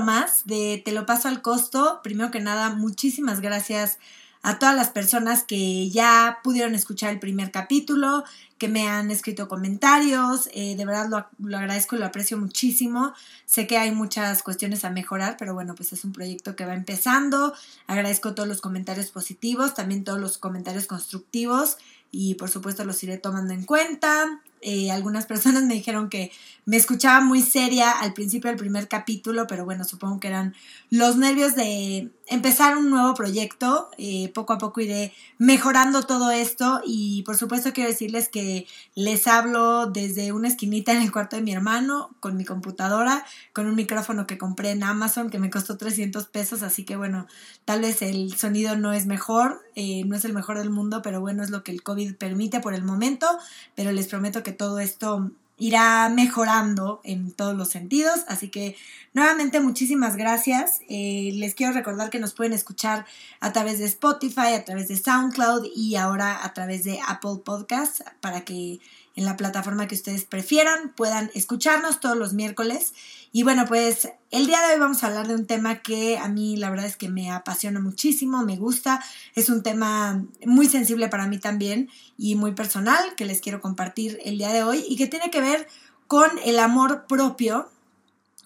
más de Te lo paso al costo. Primero que nada, muchísimas gracias a todas las personas que ya pudieron escuchar el primer capítulo, que me han escrito comentarios. Eh, de verdad lo, lo, agradezco y lo aprecio muchísimo. Sé que hay muchas cuestiones a mejorar, pero bueno, pues es un proyecto que va empezando. Agradezco todos los comentarios positivos, también todos los comentarios constructivos y por supuesto los iré tomando en cuenta. Eh, algunas personas me dijeron que me escuchaba muy seria al principio del primer capítulo, pero bueno, supongo que eran los nervios de empezar un nuevo proyecto. Eh, poco a poco iré mejorando todo esto y por supuesto quiero decirles que les hablo desde una esquinita en el cuarto de mi hermano, con mi computadora, con un micrófono que compré en Amazon que me costó 300 pesos, así que bueno, tal vez el sonido no es mejor, eh, no es el mejor del mundo, pero bueno, es lo que el COVID permite por el momento, pero les prometo que todo esto irá mejorando en todos los sentidos. Así que nuevamente muchísimas gracias. Eh, les quiero recordar que nos pueden escuchar a través de Spotify, a través de SoundCloud y ahora a través de Apple Podcasts para que en la plataforma que ustedes prefieran puedan escucharnos todos los miércoles. Y bueno, pues el día de hoy vamos a hablar de un tema que a mí la verdad es que me apasiona muchísimo, me gusta, es un tema muy sensible para mí también y muy personal que les quiero compartir el día de hoy y que tiene que ver con el amor propio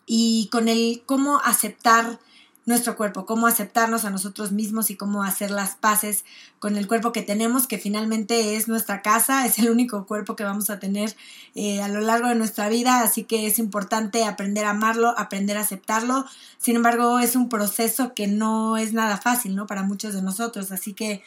y con el cómo aceptar nuestro cuerpo, cómo aceptarnos a nosotros mismos y cómo hacer las paces con el cuerpo que tenemos, que finalmente es nuestra casa, es el único cuerpo que vamos a tener eh, a lo largo de nuestra vida, así que es importante aprender a amarlo, aprender a aceptarlo. Sin embargo, es un proceso que no es nada fácil, ¿no? Para muchos de nosotros, así que,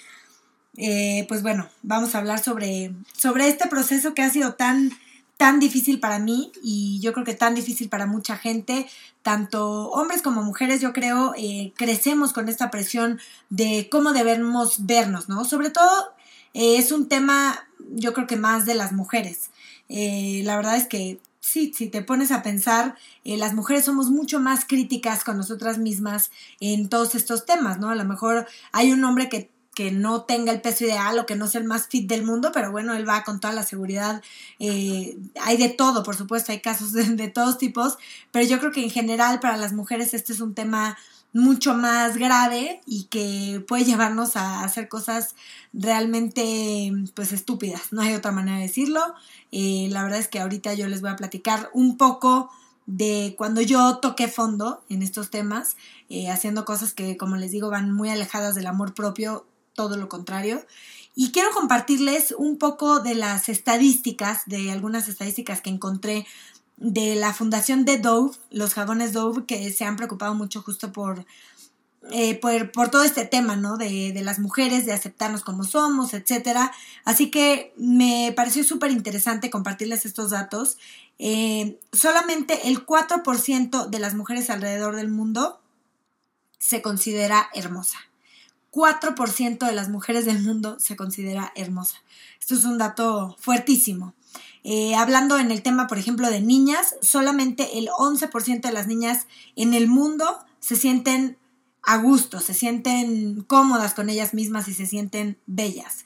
eh, pues bueno, vamos a hablar sobre, sobre este proceso que ha sido tan tan difícil para mí y yo creo que tan difícil para mucha gente, tanto hombres como mujeres, yo creo, eh, crecemos con esta presión de cómo debemos vernos, ¿no? Sobre todo eh, es un tema, yo creo que más de las mujeres. Eh, la verdad es que sí, si te pones a pensar, las mujeres somos mucho más críticas con nosotras mismas en todos estos temas, ¿no? A lo mejor hay un hombre que que no tenga el peso ideal o que no sea el más fit del mundo, pero bueno, él va con toda la seguridad. Eh, hay de todo, por supuesto, hay casos de, todos tipos, pero yo creo que en general para las mujeres este es un tema mucho más grave y que puede llevarnos a hacer cosas realmente pues estúpidas, no hay otra manera de decirlo. Eh, la verdad es que ahorita yo les voy a platicar un poco de cuando yo toqué fondo en estos temas, eh, haciendo cosas que, como les digo, van muy alejadas del amor propio todo lo contrario. Y quiero compartirles un poco de las estadísticas, de algunas estadísticas que encontré de la fundación de Dove, los jabones Dove, que se han preocupado mucho justo por, eh, por, todo este tema, ¿no? De, las mujeres, de aceptarnos como somos, etc. Así que me pareció súper interesante compartirles estos datos. Eh, solamente el 4% de las mujeres alrededor del mundo se considera hermosa. 4% de las mujeres del mundo se considera hermosa. Esto es un dato fuertísimo. Eh, hablando en el tema, por ejemplo, de niñas, solamente el 11% de las niñas en el mundo se sienten a gusto, se sienten cómodas con ellas mismas y se sienten bellas.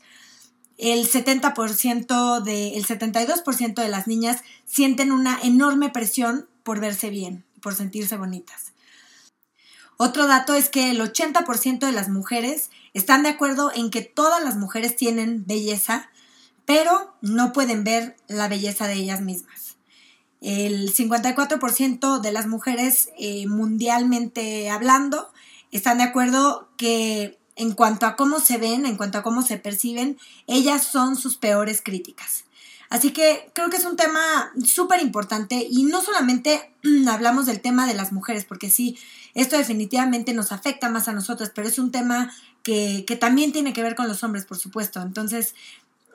El 70% de, el 72% de las niñas sienten una enorme presión por verse bien, por sentirse bonitas. Otro dato es que el 80% de las mujeres están de acuerdo en que todas las mujeres tienen belleza, pero no pueden ver la belleza de ellas mismas. El 54% de las mujeres eh, mundialmente hablando están de acuerdo que en cuanto a cómo se ven, en cuanto a cómo se perciben, ellas son sus peores críticas. Así que creo que es un tema súper importante y no solamente hablamos del tema de las mujeres, porque sí, esto definitivamente nos afecta más a nosotros, pero es un tema que, también tiene que ver con los hombres, por supuesto. Entonces,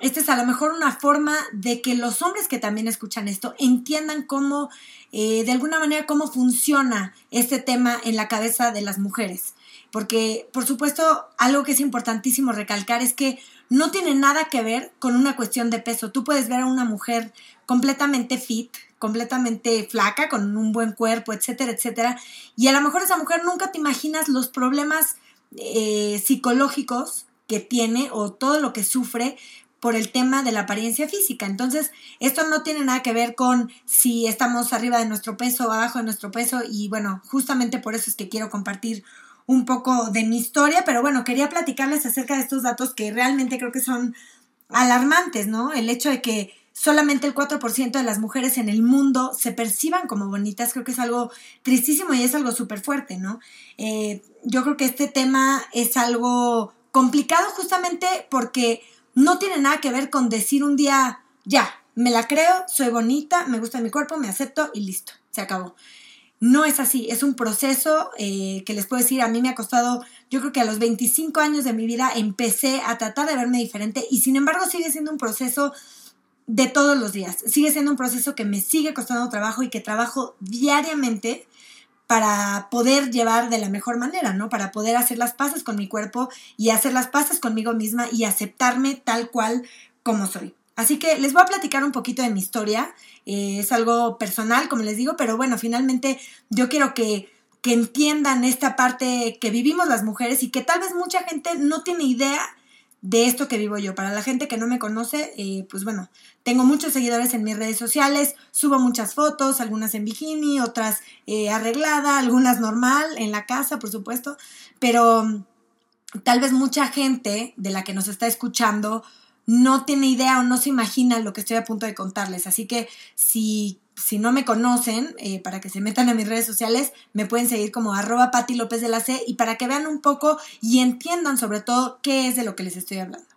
esta es a lo mejor una forma de que los hombres que también escuchan esto entiendan cómo, eh, de alguna manera, cómo funciona este tema en la cabeza de las mujeres. Porque, por supuesto, algo que es importantísimo recalcar es que no tiene nada que ver con una cuestión de peso. Tú puedes ver a una mujer completamente fit, completamente flaca, con un buen cuerpo, etcétera, etcétera, y a lo mejor esa mujer nunca te imaginas los problemas eh, psicológicos que tiene o todo lo que sufre por el tema de la apariencia física. Entonces, esto no tiene nada que ver con si estamos arriba de nuestro peso o abajo de nuestro peso y bueno, justamente por eso es que quiero compartir un poco de mi historia, pero bueno, quería platicarles acerca de estos datos que realmente creo que son alarmantes, ¿no? El hecho de que solamente el 4% de las mujeres en el mundo se perciban como bonitas, creo que es algo tristísimo y es algo súper fuerte, ¿no? Eh, yo creo que este tema es algo complicado justamente porque no tiene nada que ver con decir un día, ya, me la creo, soy bonita, me gusta mi cuerpo, me acepto y listo, se acabó. No es así, es un proceso eh, que les puedo decir, a mí me ha costado, yo creo que a los 25 años de mi vida empecé a tratar de verme diferente y sin embargo sigue siendo un proceso de todos los días. Sigue siendo un proceso que me sigue costando trabajo y que trabajo diariamente para poder llevar de la mejor manera, ¿no? Para poder hacer las paces con mi cuerpo y hacer las paces conmigo misma y aceptarme tal cual como soy. Así que les voy a platicar un poquito de mi historia. Eh, es algo personal, como les digo, pero bueno, finalmente yo quiero que, que entiendan esta parte que vivimos las mujeres y que tal vez mucha gente no tiene idea de esto que vivo yo. Para la gente que no me conoce, eh, pues bueno, tengo muchos seguidores en mis redes sociales, subo muchas fotos, algunas en bikini, otras eh, arreglada, algunas normal, en la casa, por supuesto, pero mm, tal vez mucha gente de la que nos está escuchando no tiene idea o no se imagina lo que estoy a punto de contarles. Así que si si no me conocen, eh, para que se metan a mis redes sociales, me pueden seguir como arroba Pati López de la C y para que vean un poco y entiendan sobre todo qué es de lo que les estoy hablando.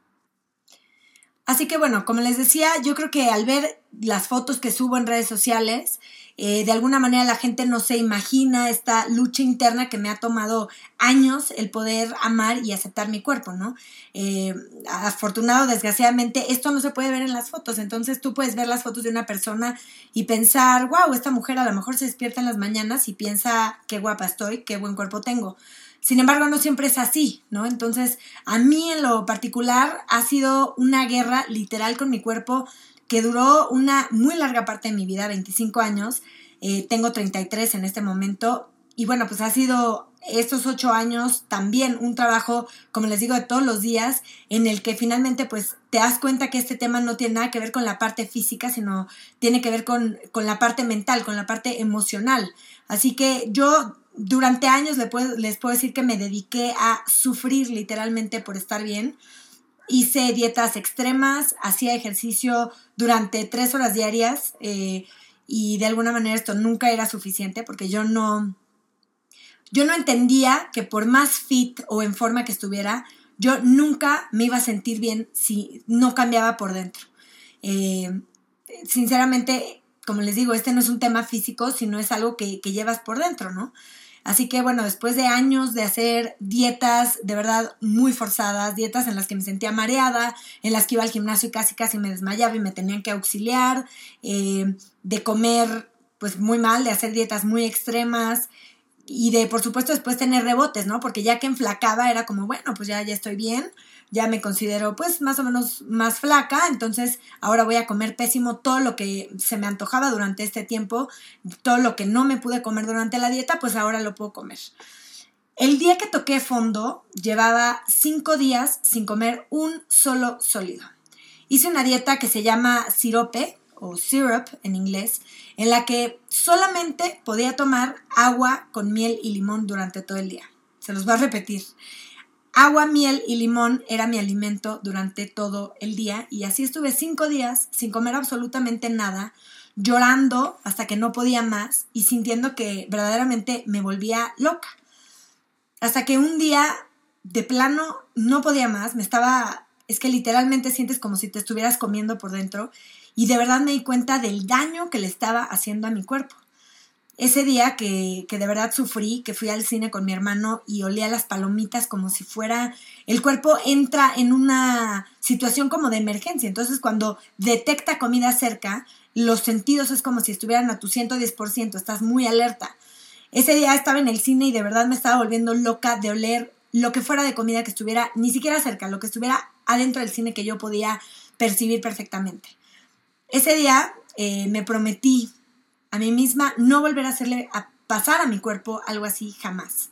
Así que bueno, como les decía, yo creo que al ver las fotos que subo en redes sociales, eh, de alguna manera la gente no se imagina esta lucha interna que me ha tomado años el poder amar y aceptar mi cuerpo, ¿no? Eh, afortunado, desgraciadamente, esto no se puede ver en las fotos, entonces tú puedes ver las fotos de una persona y pensar, wow, esta mujer a lo mejor se despierta en las mañanas y piensa, qué guapa estoy, qué buen cuerpo tengo. Sin embargo, no siempre es así, ¿no? Entonces, a mí en lo particular ha sido una guerra literal con mi cuerpo que duró una muy larga parte de mi vida, 25 años. Eh, tengo 33 en este momento. Y bueno, pues ha sido estos ocho años también un trabajo, como les digo, de todos los días, en el que finalmente pues te das cuenta que este tema no tiene nada que ver con la parte física, sino tiene que ver con, con la parte mental, con la parte emocional. Así que yo durante años les puedo, decir que me dediqué a sufrir literalmente por estar bien hice dietas extremas, hacía ejercicio durante tres horas diarias eh, y de alguna manera esto nunca era suficiente porque yo no, yo no entendía que por más fit o en forma que estuviera, yo nunca me iba a sentir bien si no cambiaba por dentro. Eh, sinceramente, como les digo, este no es un tema físico, sino es algo que, que llevas por dentro, ¿no? Así que bueno, después de años de hacer dietas de verdad muy forzadas, dietas en las que me sentía mareada, en las que iba al gimnasio y casi casi me desmayaba y me tenían que auxiliar, eh, de comer pues muy mal, de hacer dietas muy extremas y de por supuesto después tener rebotes, ¿no? Porque ya que enflacaba era como, bueno, pues ya, ya estoy bien, ya me considero pues más o menos más flaca, entonces ahora voy a comer pésimo todo lo que se me antojaba durante este tiempo, todo lo que no me pude comer durante la dieta, pues ahora lo puedo comer. El día que toqué fondo, llevaba cinco días sin comer un solo sólido. Hice una dieta que se llama sirope o syrup en inglés, en la que solamente podía tomar agua con miel y limón durante todo el día. Se los voy a repetir. Agua, miel y limón era mi alimento durante todo el día y así estuve cinco días sin comer absolutamente nada, llorando hasta que no podía más y sintiendo que verdaderamente me volvía loca. Hasta que un día, de plano, no podía más, me estaba, es que literalmente sientes como si te estuvieras comiendo por dentro y de verdad me di cuenta del daño que le estaba haciendo a mi cuerpo ese día que, de verdad sufrí, que fui al cine con mi hermano y olía las palomitas como si fuera, el cuerpo entra en una situación como de emergencia. Entonces cuando detecta comida cerca, los sentidos es como si estuvieran a tu 110%, estás muy alerta. Ese día estaba en el cine y de verdad me estaba volviendo loca de oler lo que fuera de comida que estuviera ni siquiera cerca, lo que estuviera adentro del cine que yo podía percibir perfectamente. Ese día eh, me prometí a mí misma no volver a hacerle a pasar a mi cuerpo algo así jamás.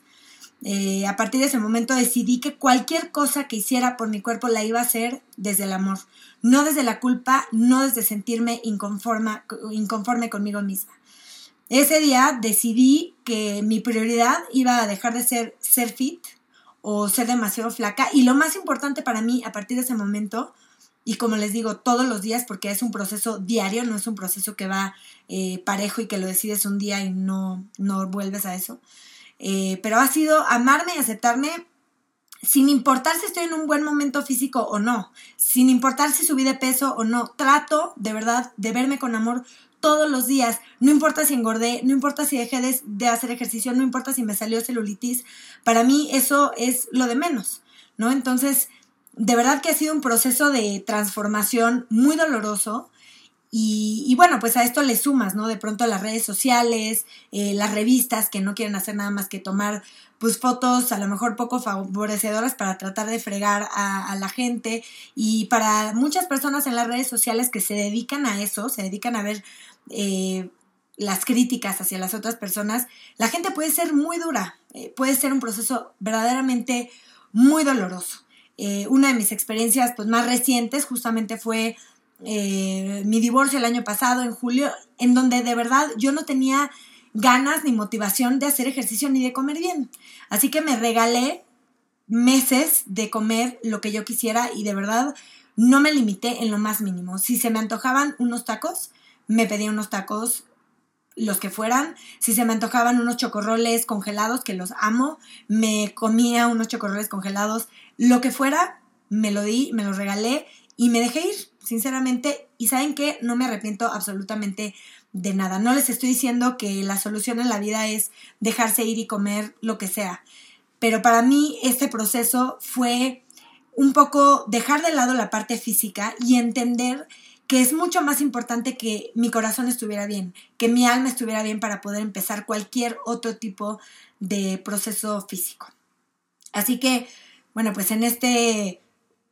eh, a partir de ese momento decidí que cualquier cosa que hiciera por mi cuerpo la iba a hacer desde el amor, no desde la culpa, no desde sentirme inconforme, inconforme conmigo misma. Ese día decidí que mi prioridad iba a dejar de ser ser fit o ser demasiado flaca y lo más importante para mí a partir de ese momento y como les digo todos los días porque es un proceso diario, no es un proceso que va eh, parejo y que lo decides un día y no, no vuelves a eso eh, pero ha sido amarme y aceptarme sin importar si estoy en un buen momento físico o no, sin importar si subí de peso o no, trato de verdad de verme con amor todos los días, no importa si engordé, no importa si dejé de, de hacer ejercicio, no importa si me salió celulitis, para mí eso es lo de menos, ¿no? Entonces, de verdad que ha sido un proceso de transformación muy doloroso, y, bueno, pues a esto le sumas, ¿no? De pronto las redes sociales, eh, las revistas que no quieren hacer nada más que tomar pues fotos a lo mejor poco favorecedoras para tratar de fregar a, la gente y para muchas personas en las redes sociales que se dedican a eso, se dedican a ver eh, las críticas hacia las otras personas, la gente puede ser muy dura, eh, puede ser un proceso verdaderamente muy doloroso. Una de mis experiencias pues, más recientes justamente fue eh, mi divorcio el año pasado, en julio, en donde de verdad yo no tenía ganas ni motivación de hacer ejercicio ni de comer bien. Así que me regalé meses de comer lo que yo quisiera y de verdad no me limité en lo más mínimo. Si se me antojaban unos tacos, me pedía unos tacos los que fueran. Si se me antojaban unos chocorroles congelados, que los amo, me comía unos chocorroles congelados, lo que fuera, me lo di, me lo regalé y me dejé ir, sinceramente, y saben que no me arrepiento absolutamente de nada. No les estoy diciendo que la solución en la vida es dejarse ir y comer lo que sea, pero para mí este proceso fue un poco dejar de lado la parte física y entender que es mucho más importante que mi corazón estuviera bien, que mi alma estuviera bien para poder empezar cualquier otro tipo de proceso físico. Así que, bueno, pues en este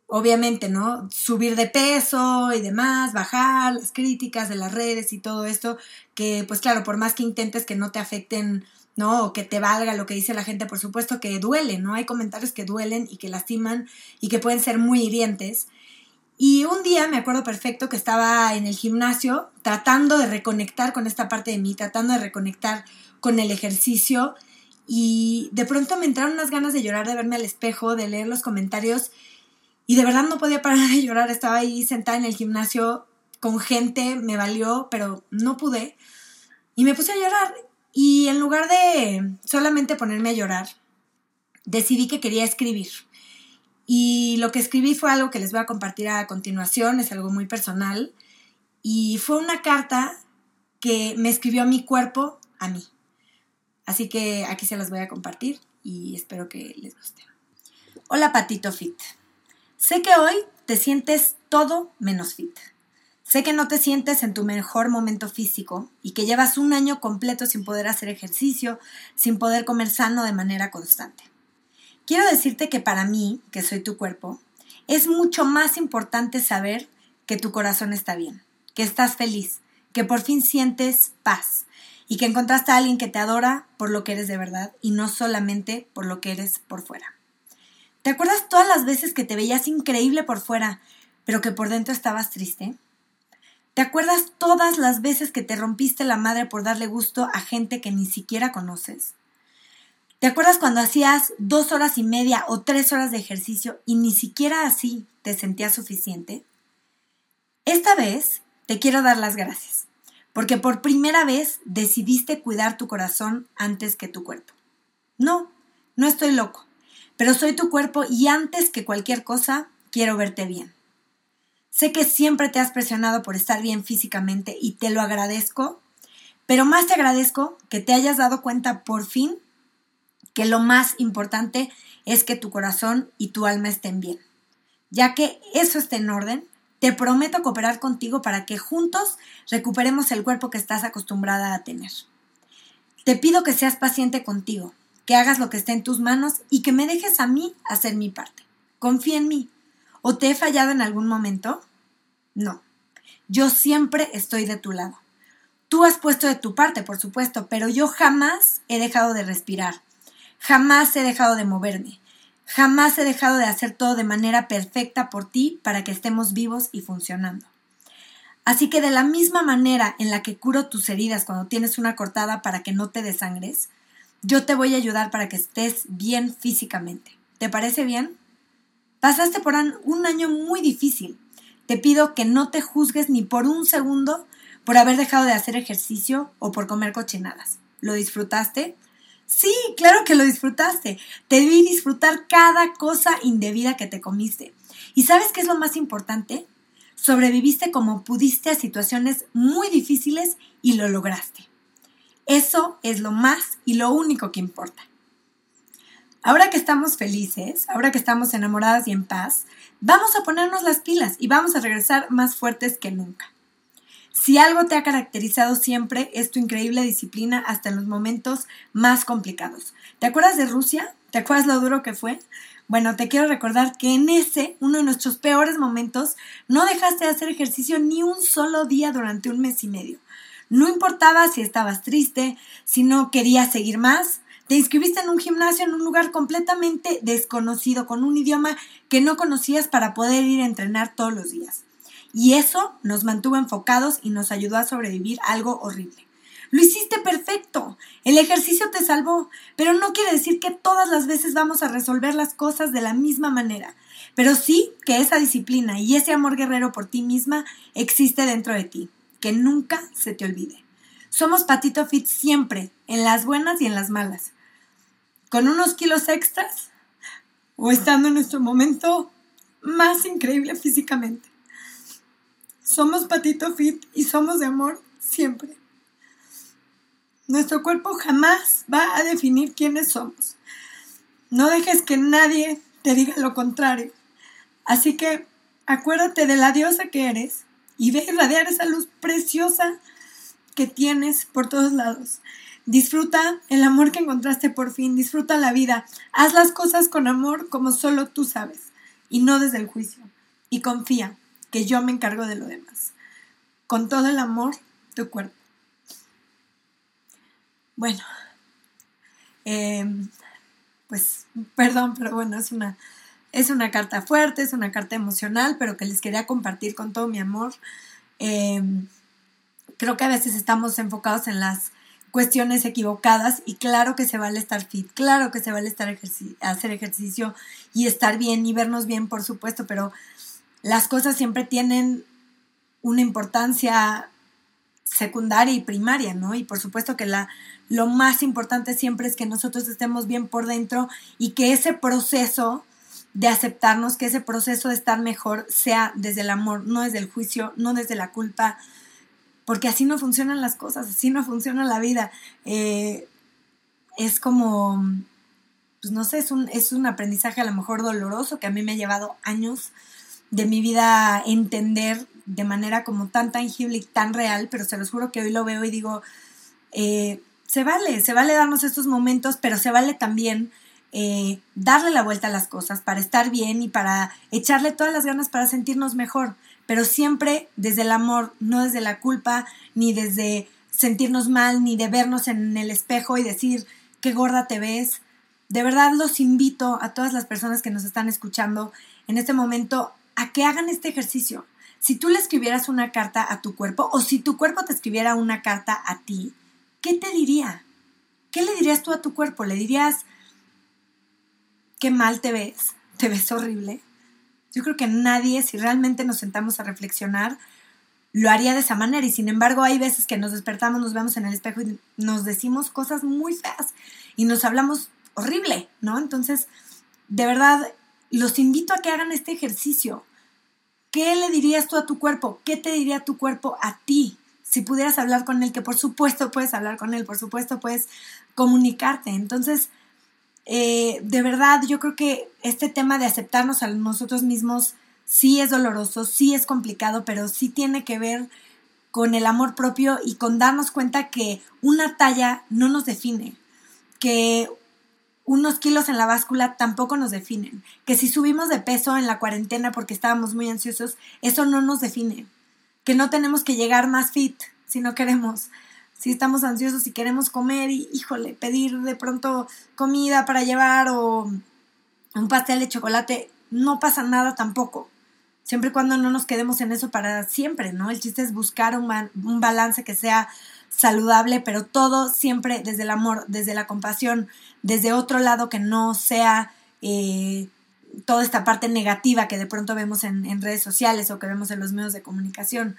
obviamente, ¿no? Subir de peso y demás, bajar las críticas de las redes y todo esto, que pues claro, por más que intentes que no te afecten, ¿no? O que te valga lo que dice la gente, por supuesto que duele, ¿no? Hay comentarios que duelen y que lastiman y que pueden ser muy hirientes. Y un día me acuerdo perfecto que estaba en el gimnasio tratando de reconectar con esta parte de mí, tratando de reconectar con el ejercicio y de pronto me entraron unas ganas de llorar, de verme al espejo, de leer los comentarios y de verdad no podía parar de llorar. Estaba ahí sentada en el gimnasio con gente, me valió, pero no pude. Y me puse a llorar. Y en lugar de solamente ponerme a llorar, decidí que quería escribir. Y lo que escribí fue algo que les voy a compartir a continuación, es algo muy personal. Y fue una carta que me escribió mi cuerpo a mí. Así que aquí se las voy a compartir y espero que les guste. Hola Patito Fit. Sé que hoy te sientes todo menos fit. Sé que no te sientes en tu mejor momento físico y que llevas un año completo sin poder hacer ejercicio, sin poder comer sano de manera constante. Quiero decirte que para mí, que soy tu cuerpo, es mucho más importante saber que tu corazón está bien, que estás feliz, que por fin sientes paz y que encontraste a alguien que te adora por lo que eres de verdad y no solamente por lo que eres por fuera. ¿Te acuerdas todas las veces que te veías increíble por fuera, pero que por dentro estabas triste? ¿Te acuerdas todas las veces que te rompiste la madre por darle gusto a gente que ni siquiera conoces? ¿Te acuerdas cuando hacías dos horas y media o tres horas de ejercicio y ni siquiera así te sentías suficiente? Esta vez te quiero dar las gracias, porque por primera vez decidiste cuidar tu corazón antes que tu cuerpo. No, no estoy loco pero soy tu cuerpo y antes que cualquier cosa, quiero verte bien. Sé que siempre te has presionado por estar bien físicamente y te lo agradezco, pero más te agradezco que te hayas dado cuenta por fin que lo más importante es que tu corazón y tu alma estén bien. Ya que eso esté en orden, te prometo cooperar contigo para que juntos recuperemos el cuerpo que estás acostumbrada a tener. Te pido que seas paciente contigo, que hagas lo que esté en tus manos y que me dejes a mí hacer mi parte. Confía en mí. ¿O te he fallado en algún momento? No. Yo siempre estoy de tu lado. Tú has puesto de tu parte, por supuesto, pero yo jamás he dejado de respirar. Jamás he dejado de moverme. Jamás he dejado de hacer todo de manera perfecta por ti para que estemos vivos y funcionando. Así que de la misma manera en la que curo tus heridas cuando tienes una cortada para que no te desangres, yo te voy a ayudar para que estés bien físicamente. ¿Te parece bien? Pasaste por un año muy difícil. Te pido que no te juzgues ni por un segundo por haber dejado de hacer ejercicio o por comer cochinadas. ¿Lo disfrutaste? Sí, claro que lo disfrutaste. Te vi disfrutar cada cosa indebida que te comiste. ¿Y sabes qué es lo más importante? Sobreviviste como pudiste a situaciones muy difíciles y lo lograste. Eso es lo más y lo único que importa. Ahora que estamos felices, ahora que estamos enamoradas y en paz, vamos a ponernos las pilas y vamos a regresar más fuertes que nunca. Si algo te ha caracterizado siempre es tu increíble disciplina hasta en los momentos más complicados. ¿Te acuerdas de Rusia? ¿Te acuerdas lo duro que fue? Bueno, te quiero recordar que en ese, uno de nuestros peores momentos, no dejaste de hacer ejercicio ni un solo día durante un mes y medio. No importaba si estabas triste, si no querías seguir más, te inscribiste en un gimnasio en un lugar completamente desconocido, con un idioma que no conocías para poder ir a entrenar todos los días. Y eso nos mantuvo enfocados y nos ayudó a sobrevivir algo horrible. Lo hiciste perfecto. El ejercicio te salvó, pero no quiere decir que todas las veces vamos a resolver las cosas de la misma manera. Pero sí que esa disciplina y ese amor guerrero por ti misma existe dentro de ti. Que nunca se te olvide. Somos Patito Fit siempre, en las buenas y en las malas. Con unos kilos extras o estando en nuestro momento más increíble físicamente. Somos patito fit y somos de amor siempre. Nuestro cuerpo jamás va a definir quiénes somos. No dejes que nadie te diga lo contrario. Así que acuérdate de la diosa que eres y ve irradiar esa luz preciosa que tienes por todos lados. Disfruta el amor que encontraste por fin, disfruta la vida, haz las cosas con amor como solo tú sabes y no desde el juicio. Y confía, que yo me encargo de lo demás. Con todo el amor, tu cuerpo. Bueno, em, pues perdón, pero bueno, es una, es una carta fuerte, es una carta emocional, pero que les quería compartir con todo mi amor. Em, creo que a veces estamos enfocados en las cuestiones equivocadas y claro que se vale estar fit, claro que se vale estar hacer ejercicio y estar bien y vernos bien, por supuesto, pero las cosas siempre tienen una importancia secundaria y primaria, ¿no? Y por supuesto que la, lo más importante siempre es que nosotros estemos bien por dentro y que ese proceso de aceptarnos, que ese proceso de estar mejor sea desde el amor, no desde el juicio, no desde la culpa, porque así no funcionan las cosas, así no funciona la vida. Eh, es como, pues no sé, es un, es un aprendizaje a lo mejor doloroso que a mí me ha llevado años de mi vida entender de manera como tan tangible y tan real, pero se los juro que hoy lo veo y digo, eh, se vale, se vale darnos estos momentos, pero se vale también eh, darle la vuelta a las cosas para estar bien y para echarle todas las ganas para sentirnos mejor, pero siempre desde el amor, no desde la culpa, ni desde sentirnos mal, ni de vernos en el espejo y decir qué gorda te ves. De verdad los invito a todas las personas que nos están escuchando en este momento a que hagan este ejercicio. Si tú le escribieras una carta a tu cuerpo o si tu cuerpo te escribiera una carta a ti, ¿qué te diría? ¿Qué le dirías tú a tu cuerpo? ¿Le dirías qué mal te ves? ¿Te ves horrible? Yo creo que nadie, si realmente nos sentamos a reflexionar, lo haría de esa manera. Y sin embargo, hay veces que nos despertamos, nos vemos en el espejo y nos decimos cosas muy feas y nos hablamos horrible, ¿no? Entonces, de verdad, los invito a que hagan este ejercicio. ¿Qué le dirías tú a tu cuerpo? ¿Qué te diría tu cuerpo a ti? Si pudieras hablar con él, que por supuesto puedes hablar con él, por supuesto puedes comunicarte. Entonces, eh, de verdad, yo creo que este tema de aceptarnos a nosotros mismos sí es doloroso, sí es complicado, pero sí tiene que ver con el amor propio y con darnos cuenta que una talla no nos define, que unos kilos en la báscula tampoco nos definen. Que si subimos de peso en la cuarentena porque estábamos muy ansiosos, eso no nos define. Que no tenemos que llegar más fit si no queremos. si estamos ansiosos y queremos comer y, híjole, pedir de pronto comida para llevar o un pastel de chocolate, no pasa nada tampoco. Siempre y cuando no nos quedemos en eso para siempre, ¿no? El chiste es buscar un, un balance que sea saludable, pero todo siempre desde el amor, desde la compasión, desde otro lado que no sea eh, toda esta parte negativa que de pronto vemos en, redes sociales o que vemos en los medios de comunicación.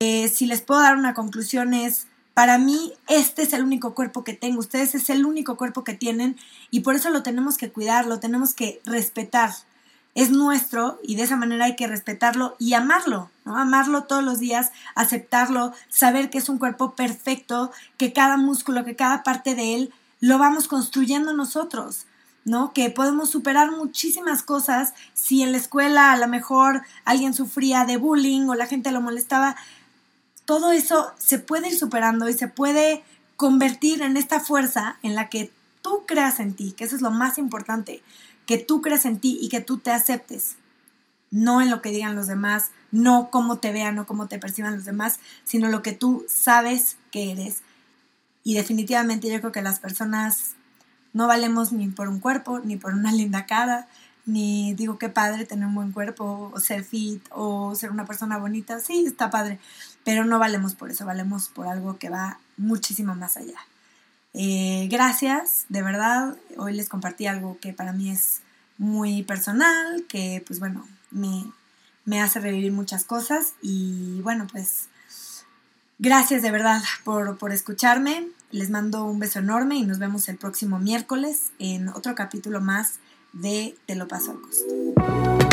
Eh, si les puedo dar una conclusión es, para mí este es el único cuerpo que tengo, ustedes es el único cuerpo que tienen y por eso lo tenemos que cuidar, lo tenemos que respetar. Es nuestro y de esa manera hay que respetarlo y amarlo, ¿no? Amarlo todos los días, aceptarlo, saber que es un cuerpo perfecto, que cada músculo, que cada parte de él lo vamos construyendo nosotros. ¿no? Que podemos superar muchísimas cosas si en la escuela a lo mejor alguien sufría de bullying o la gente lo molestaba. Todo eso se puede ir superando y se puede convertir en esta fuerza en la que tú creas en ti, que eso es lo más importante, que tú creas en ti y que tú te aceptes, no en lo que digan los demás, no cómo te vean o cómo te perciban los demás, sino lo que tú sabes que eres. Y definitivamente yo creo que las personas no valemos ni por un cuerpo, ni por una linda cara, ni digo qué padre tener un buen cuerpo, o ser fit, o ser una persona bonita. Sí, está padre, pero no valemos por eso, valemos por algo que va muchísimo más allá. Eh, gracias, de verdad. Hoy les compartí algo que para mí es muy personal, que pues bueno, me, me hace revivir muchas cosas y bueno, pues Gracias de verdad por, por, escucharme. Les mando un beso enorme y nos vemos el próximo miércoles en otro capítulo más de Te lo paso al costo.